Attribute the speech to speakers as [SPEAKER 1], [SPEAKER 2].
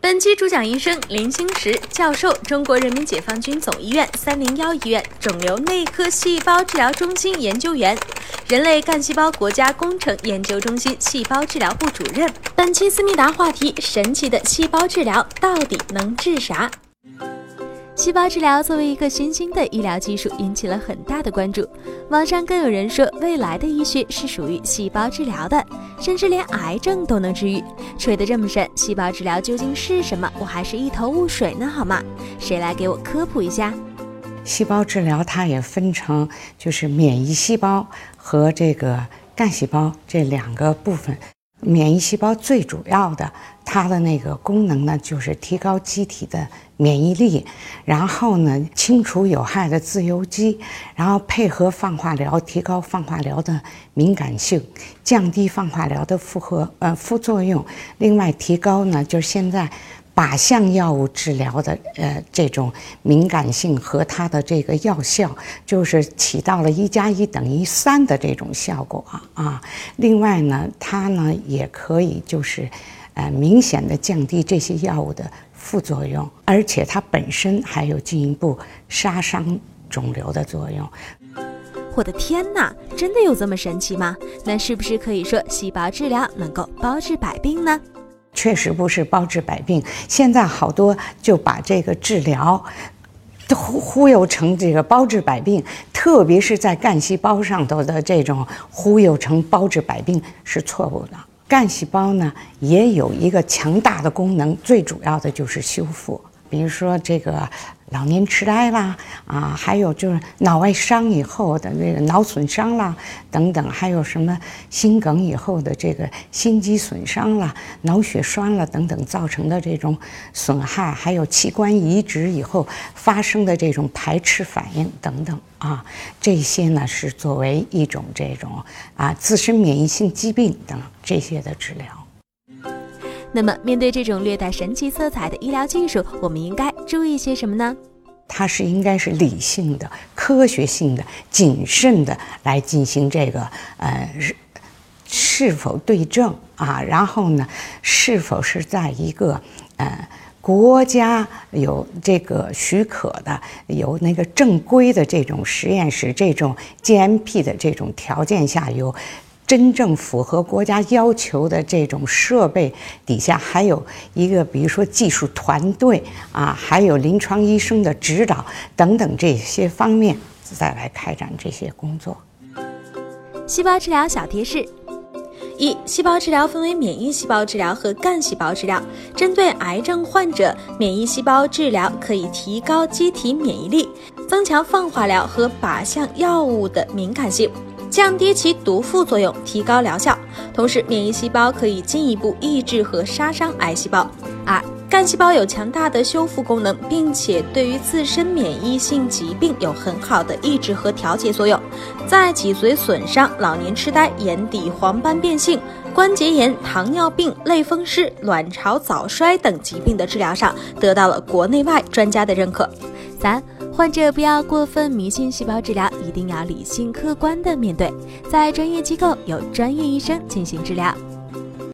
[SPEAKER 1] 本期主讲医生林星石教授，中国人民解放军总医院三零幺医院肿瘤内科细胞治疗中心研究员，人类干细胞国家工程研究中心细胞治疗部主任。本期思密达话题：神奇的细胞治疗到底能治啥？细胞治疗作为一个新兴的医疗技术，引起了很大的关注。网上更有人说，未来的医学是属于细胞治疗的，甚至连癌症都能治愈。吹得这么深，细胞治疗究竟是什么？我还是一头雾水呢，好吗？谁来给我科普一下？
[SPEAKER 2] 细胞治疗它也分成就是免疫细胞和这个干细胞这两个部分。免疫细胞最主要的，它的那个功能呢，就是提高机体的免疫力，然后呢，清除有害的自由基，然后配合放化疗，提高放化疗的敏感性，降低放化疗的负荷呃副作用。另外，提高呢，就是现在。靶向药物治疗的呃这种敏感性和它的这个药效，就是起到了一加一等于三的这种效果啊。另外呢，它呢也可以就是呃明显的降低这些药物的副作用，而且它本身还有进一步杀伤肿瘤的作用。
[SPEAKER 1] 我的天哪，真的有这么神奇吗？那是不是可以说细胞治疗能够包治百病呢？
[SPEAKER 2] 确实不是包治百病，现在好多就把这个治疗忽忽悠成这个包治百病，特别是在干细胞上头的这种忽悠成包治百病是错误的。干细胞呢也有一个强大的功能，最主要的就是修复，比如说这个。老年痴呆啦，啊，还有就是脑外伤以后的那个脑损伤啦，等等，还有什么心梗以后的这个心肌损伤啦、脑血栓了等等造成的这种损害，还有器官移植以后发生的这种排斥反应等等啊，这些呢是作为一种这种啊自身免疫性疾病等这些的治疗。
[SPEAKER 1] 那么，面对这种略带神奇色彩的医疗技术，我们应该注意些什么呢？
[SPEAKER 2] 它是应该是理性的、科学性的、谨慎的来进行这个呃是是否对症啊？然后呢，是否是在一个呃国家有这个许可的、有那个正规的这种实验室、这种 GMP 的这种条件下有。真正符合国家要求的这种设备底下，还有一个，比如说技术团队啊，还有临床医生的指导等等这些方面，再来开展这些工作。
[SPEAKER 1] 细胞治疗小贴士：一、细胞治疗分为免疫细胞治疗和干细胞治疗。针对癌症患者，免疫细胞治疗可以提高机体免疫力，增强放化疗和靶向药物的敏感性。降低其毒副作用，提高疗效。同时，免疫细胞可以进一步抑制和杀伤癌细胞。二、干细胞有强大的修复功能，并且对于自身免疫性疾病有很好的抑制和调节作用。在脊髓损伤、老年痴呆、眼底黄斑变性、关节炎、糖尿病、类风湿、卵巢早衰等疾病的治疗上，得到了国内外专家的认可。三。患者不要过分迷信细胞治疗，一定要理性客观的面对，在专业机构有专业医生进行治疗。